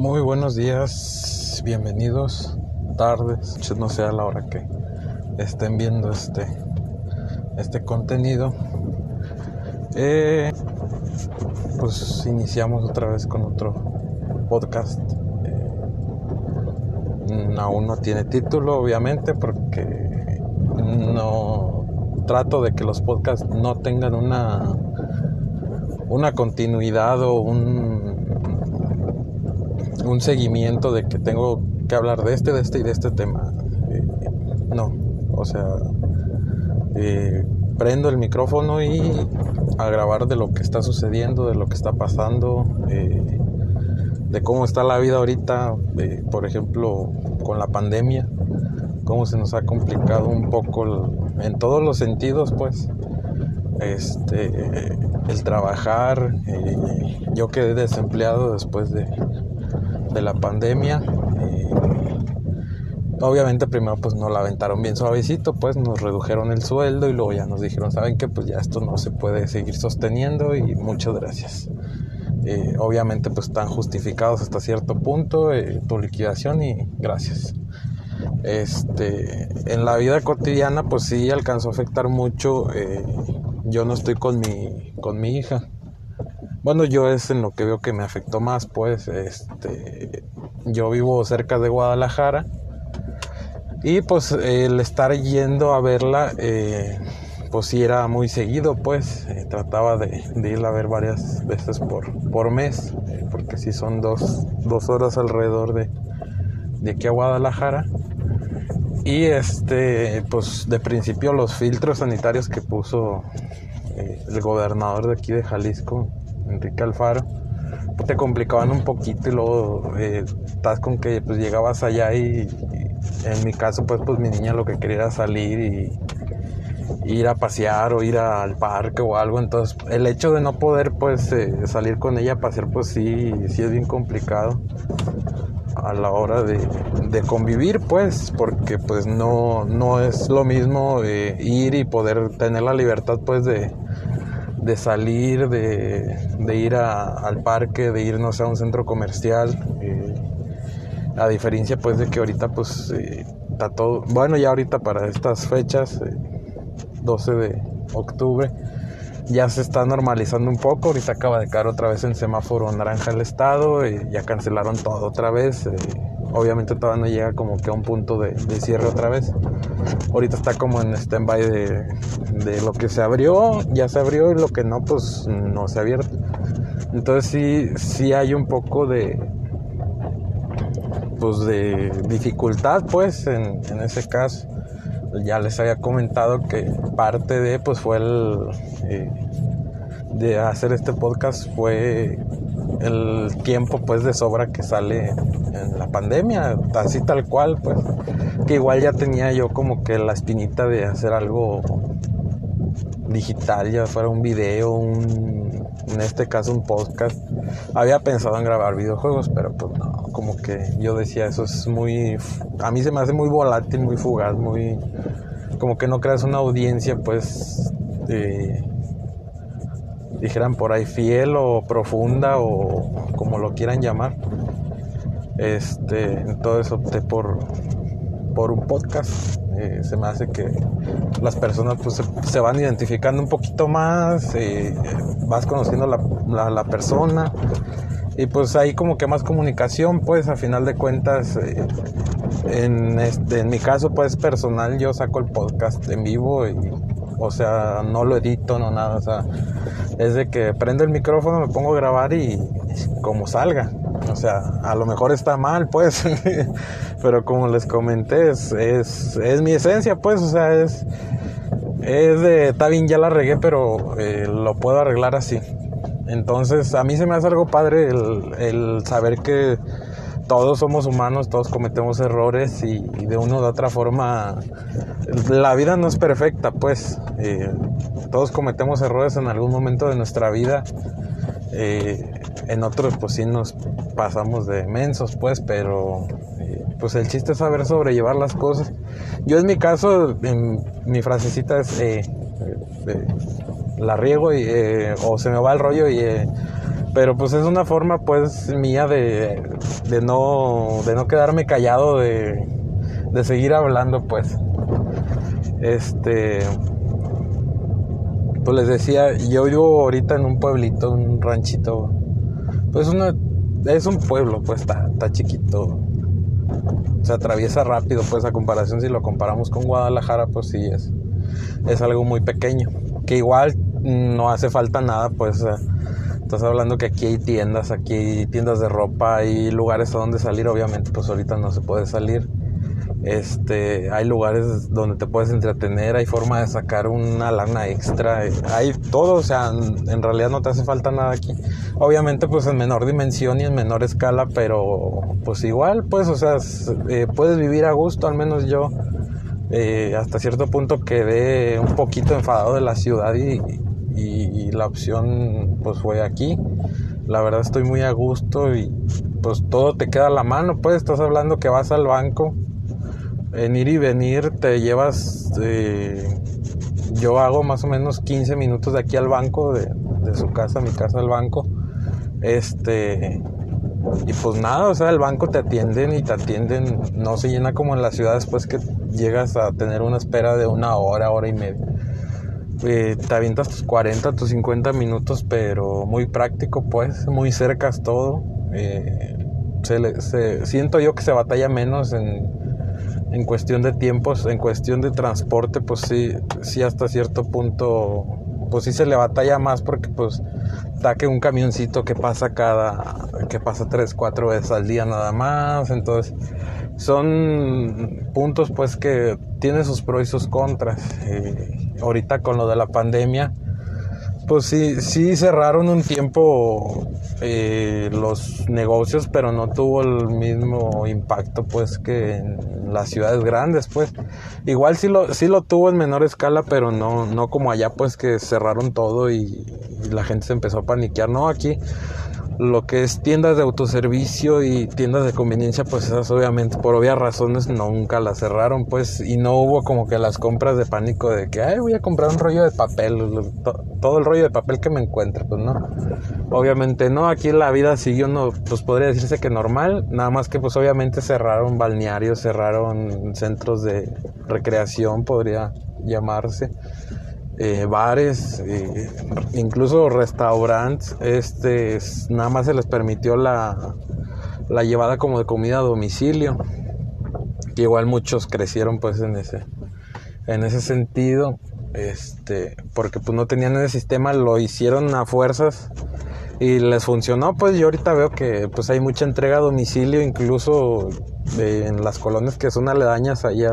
Muy buenos días, bienvenidos, tardes, no sé a la hora que estén viendo este, este contenido. Eh, pues iniciamos otra vez con otro podcast. Eh, aún no tiene título, obviamente, porque no trato de que los podcasts no tengan una una continuidad o un un seguimiento de que tengo que hablar de este, de este y de este tema. Eh, no, o sea, eh, prendo el micrófono y a grabar de lo que está sucediendo, de lo que está pasando, eh, de cómo está la vida ahorita, por ejemplo, con la pandemia, cómo se nos ha complicado un poco en todos los sentidos, pues, este, el trabajar. yo quedé desempleado después de, de la pandemia. Eh, obviamente primero pues nos la aventaron bien suavecito, pues nos redujeron el sueldo y luego ya nos dijeron, saben que pues ya esto no se puede seguir sosteniendo y muchas gracias. Eh, obviamente pues están justificados hasta cierto punto eh, tu liquidación y gracias. Este, en la vida cotidiana pues sí alcanzó a afectar mucho. yo no estoy con mi, con mi hija. Bueno, yo es en lo que veo que me afectó más, pues, este, yo vivo cerca de Guadalajara y pues el estar yendo a verla, eh, pues sí era muy seguido, pues, eh, trataba de, de, irla a ver varias veces por, por mes, eh, porque sí son dos, dos, horas alrededor de, de aquí a Guadalajara. Y este, pues de principio los filtros sanitarios que puso el gobernador de aquí de Jalisco Enrique Alfaro, pues te complicaban un poquito y luego eh, estás con que pues llegabas allá y, en mi caso pues pues mi niña lo que quería era salir y ir a pasear o ir al parque o algo, entonces el hecho de no poder pues eh, salir con ella a pasear pues sí, sí es bien complicado a la hora de, convivir pues porque pues no, no es lo mismo eh, ir y poder tener la libertad pues de, de salir, de, ir al parque, de irnos a un centro comercial. Eh, a diferencia pues de que ahorita pues eh, está todo, bueno ya ahorita para estas fechas, 12 eh, de octubre, ya se está normalizando un poco, ahorita acaba de caer otra vez en semáforo naranja el estado, ya cancelaron todo otra vez obviamente todavía no llega como que a un punto de, cierre otra vez. Ahorita está como en stand-by de, lo que se abrió, ya se abrió y lo que no, pues no se ha abierto. Entonces sí, sí hay un poco de, pues de dificultad pues en, ese caso. Ya les había comentado que parte de pues fue el... Eh, de hacer este podcast fue el tiempo pues de sobra que sale en la pandemia, así tal cual, pues que igual ya tenía yo como que la espinita de hacer algo digital, ya fuera un video, un, en este caso un podcast. Había pensado en grabar videojuegos, pero pues no, como que yo decía, eso es muy, a mí se me hace muy volátil, muy fugaz, muy, como que no creas una audiencia pues de dijeran por ahí fiel o profunda o como lo quieran llamar. Este, entonces opté por, por un podcast. Eh, se me hace que las personas pues, se, van identificando un poquito más, eh, vas conociendo la, la, persona y pues ahí como que más comunicación, pues a final de cuentas, eh, en, este, en mi caso pues personal yo saco el podcast en vivo y o sea, no lo edito, no nada, o sea, es de que prendo el micrófono, me pongo a grabar y como salga. O sea, a lo mejor está mal, pues, pero como les comenté, es, es, mi esencia, pues, o sea, es, es de, está bien, ya la regué, pero eh, lo puedo arreglar así. Entonces, a mí se me hace algo padre el, el saber que todos somos humanos, todos cometemos errores y, de una u otra forma la vida no es perfecta, pues eh, todos cometemos errores en algún momento de nuestra vida. Eh, en otros pues sí nos pasamos de mensos, pues, pero eh, pues el chiste es saber sobrellevar las cosas. Yo en mi caso, mi frasecita es la riego y, o se me va el rollo y Pero pues es una forma pues mía de, de, no, de no quedarme callado, de, de seguir hablando pues. Este, pues les decía, yo vivo ahorita en un pueblito, un ranchito. Pues una, es un pueblo, pues está, está chiquito. Se atraviesa rápido, pues a comparación si lo comparamos con Guadalajara, pues sí es, es algo muy pequeño. Que igual no hace falta nada, pues Estás hablando que aquí hay tiendas, aquí hay tiendas de ropa, hay lugares a donde salir, obviamente pues ahorita no se puede salir. Este, hay lugares donde te puedes entretener, hay forma de sacar una lana extra, hay todo, o sea, en realidad no te hace falta nada aquí. Obviamente pues en menor dimensión y en menor escala, pero pues igual, pues, o sea, eh, puedes vivir a gusto, al menos yo eh, hasta cierto punto quedé un poquito enfadado de la ciudad y, y, la opción pues fue aquí. La verdad estoy muy a gusto y pues todo te queda a la mano, pues estás hablando que vas al banco, en ir y venir te llevas, eh, yo hago más o menos 15 minutos de aquí al banco, de, su casa mi casa al banco, este, y pues nada, o sea, el banco te atienden y te atienden, no se llena como en la ciudad después que llegas a tener una espera de una hora, hora y media. Eh, te avientas tus 40, tus 50 minutos, pero muy práctico, pues, muy cercas todo. Eh, se, siento yo que se batalla menos en, en cuestión de tiempos, en cuestión de transporte, pues sí, sí hasta cierto punto, pues sí se le batalla más porque pues que un camioncito que pasa cada, que pasa tres, cuatro veces al día nada más, entonces son puntos pues que tienen sus pros y sus contras. Eh, ahorita con lo de la pandemia, pues sí, sí cerraron un tiempo eh, los negocios, pero no tuvo el mismo impacto pues que en las ciudades grandes, pues. Igual sí lo, sí lo tuvo en menor escala, pero no, no como allá pues que cerraron todo y la gente se empezó a paniquear. No, aquí lo que es tiendas de autoservicio y tiendas de conveniencia, pues esas obviamente por obvias razones nunca las cerraron, pues, y no hubo como que las compras de pánico de que, ay, voy a comprar un rollo de papel, todo el rollo de papel que me encuentre, pues no. Obviamente no, aquí la vida siguió, no, pues podría decirse que normal, nada más que pues obviamente cerraron balnearios, cerraron centros de recreación, podría llamarse. Eh, bares, eh, incluso restaurantes, este, nada más se les permitió la, la llevada como de comida a domicilio. Que igual muchos crecieron pues en ese, en ese sentido, este, porque pues no tenían ese sistema, lo hicieron a fuerzas y les funcionó, pues yo ahorita veo que pues hay mucha entrega a domicilio, incluso en las colonias que son aledañas ahí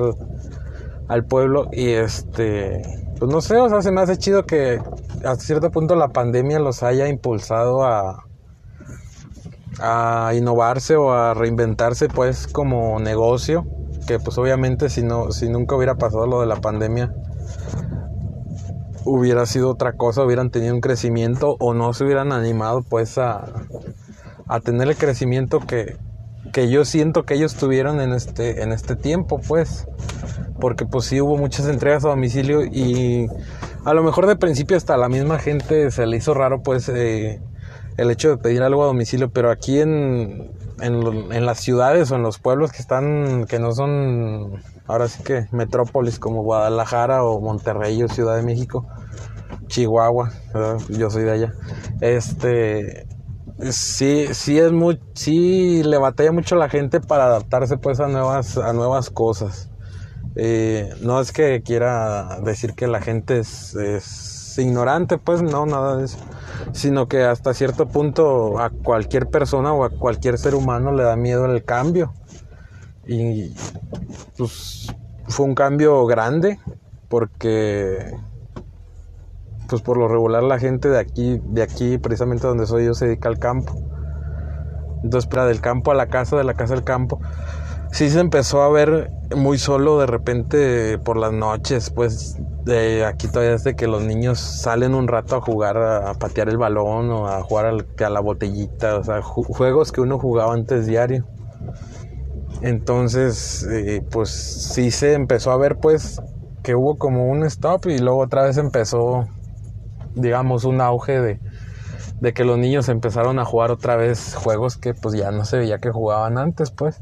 al pueblo y este pues no sé, o sea, se me hace chido que hasta cierto punto la pandemia los haya impulsado a, a innovarse o a reinventarse pues como negocio, que pues obviamente si no si nunca hubiera pasado lo de la pandemia hubiera sido otra cosa, hubieran tenido un crecimiento o no se hubieran animado pues a, a tener el crecimiento que, que yo siento que ellos tuvieron en este en este tiempo, pues porque pues sí hubo muchas entregas a domicilio y a lo mejor de principio hasta la misma gente se le hizo raro pues eh, el hecho de pedir algo a domicilio, pero aquí en, en, las ciudades o en los pueblos que están, que no son ahora sí que metrópolis como Guadalajara o Monterrey o Ciudad de México, Chihuahua, yo soy de allá, este sí, sí es muy, sí le batalla mucho la gente para adaptarse pues a nuevas, a nuevas cosas. Eh, no es que quiera decir que la gente es, ignorante, pues no, nada de eso. Sino que hasta cierto punto a cualquier persona o a cualquier ser humano le da miedo el cambio. Y pues fue un cambio grande porque pues por lo regular la gente de aquí, de aquí precisamente donde soy yo se dedica al campo. Entonces, para del campo a la casa, de la casa al campo sí se empezó a ver muy solo de repente por las noches, pues de aquí todavía es de que los niños salen un rato a jugar, a, patear el balón o a jugar a la botellita, o sea, juegos que uno jugaba antes diario. Entonces, eh, pues sí se empezó a ver pues que hubo como un stop y luego otra vez empezó, digamos, un auge de, de que los niños empezaron a jugar otra vez juegos que pues ya no se veía que jugaban antes, pues.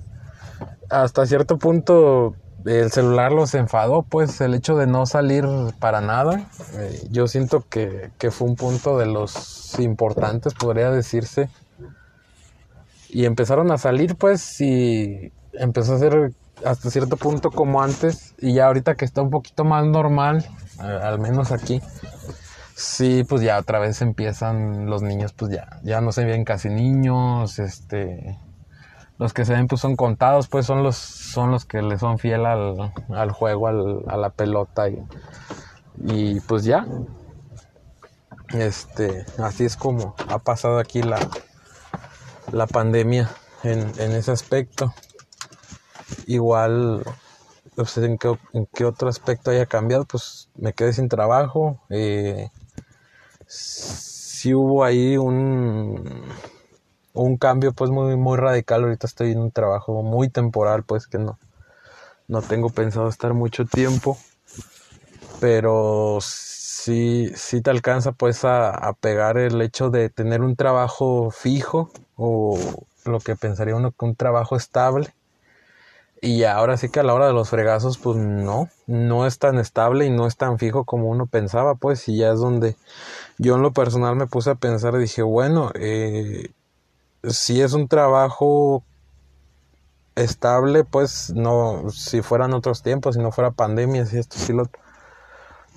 Hasta cierto punto el celular los enfadó, pues el hecho de no salir para nada. Eh, yo siento que, que, fue un punto de los importantes, podría decirse. Y empezaron a salir, pues, y empezó a ser hasta cierto punto como antes. Y ya ahorita que está un poquito más normal, al menos aquí, sí, pues ya otra vez empiezan los niños, pues ya, ya no se ven casi niños, este, los que se ven pues son contados, pues son los, son los que le son fiel al, al juego, al, a la pelota y, y pues ya, este, así es como ha pasado aquí la, la pandemia en, en ese aspecto. Igual, pues, ¿en qué, en qué otro aspecto haya cambiado, pues me quedé sin trabajo. Eh, sí hubo ahí un, un cambio pues muy, muy radical. Ahorita estoy en un trabajo muy temporal, pues que no, no tengo pensado estar mucho tiempo. Pero sí, sí te alcanza pues a, a pegar el hecho de tener un trabajo fijo o lo que pensaría uno que un trabajo estable y ahora sí que a la hora de los fregazos, pues no, no es tan estable y no es tan fijo como uno pensaba, pues, y ya es donde yo en lo personal me puse a pensar dije, bueno, eh, si es un trabajo estable, pues no, si fueran otros tiempos, si no fuera pandemia, si esto, si lo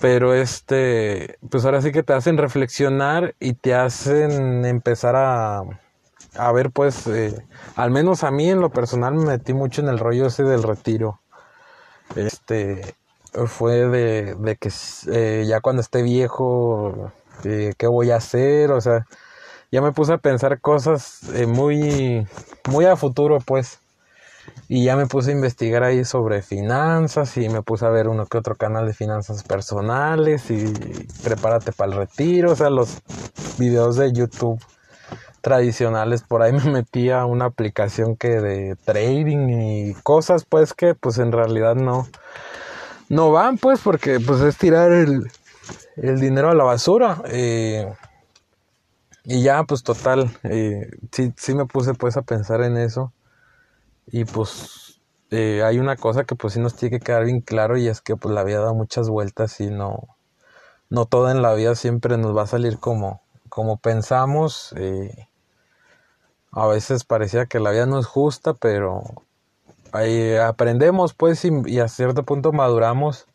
pero este, pues ahora sí que te hacen reflexionar y te hacen empezar a a ver, pues, eh, al menos a mí en lo personal me metí mucho en el rollo ese del retiro. Este, fue de, de que eh, ya cuando esté viejo, eh, ¿qué voy a hacer? O sea, ya me puse a pensar cosas muy, muy a futuro, pues. Y ya me puse a investigar ahí sobre finanzas y me puse a ver uno que otro canal de finanzas personales y prepárate para el retiro, o sea, los videos de YouTube tradicionales. Por ahí me metí a una aplicación que de trading y cosas pues que pues en realidad no, no van pues porque pues es tirar el, el dinero a la basura. Eh, y ya pues total, eh, sí, sí me puse pues a pensar en eso. Y pues eh, hay una cosa que pues sí nos tiene que quedar bien claro y es que pues la vida da muchas vueltas y no, no todo en la vida siempre nos va a salir como, como pensamos. Eh, a veces parecía que la vida no es justa, pero ahí aprendemos pues y, a cierto punto maduramos.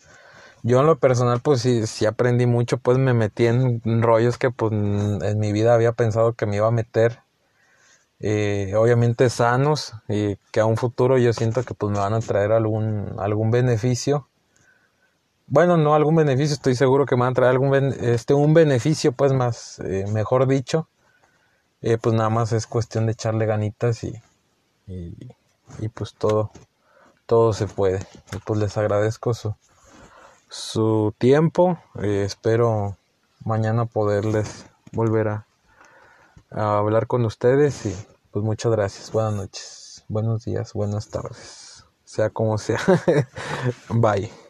Yo en lo personal pues sí, sí aprendí mucho, pues me metí en rollos que pues en mi vida había pensado que me iba a meter. Eh, obviamente sanos y que a un futuro yo siento que pues me van a traer algún, algún beneficio. Bueno, no algún beneficio, estoy seguro que me van a traer algún este, un beneficio pues más, eh, mejor dicho eh, pues nada más es cuestión de echarle ganitas y, y, pues todo, todo se puede. Y pues les agradezco su, su tiempo. Eh, espero mañana poderles volver a, a hablar con ustedes y pues muchas gracias. Buenas noches, buenos días, buenas tardes, sea como sea. Bye.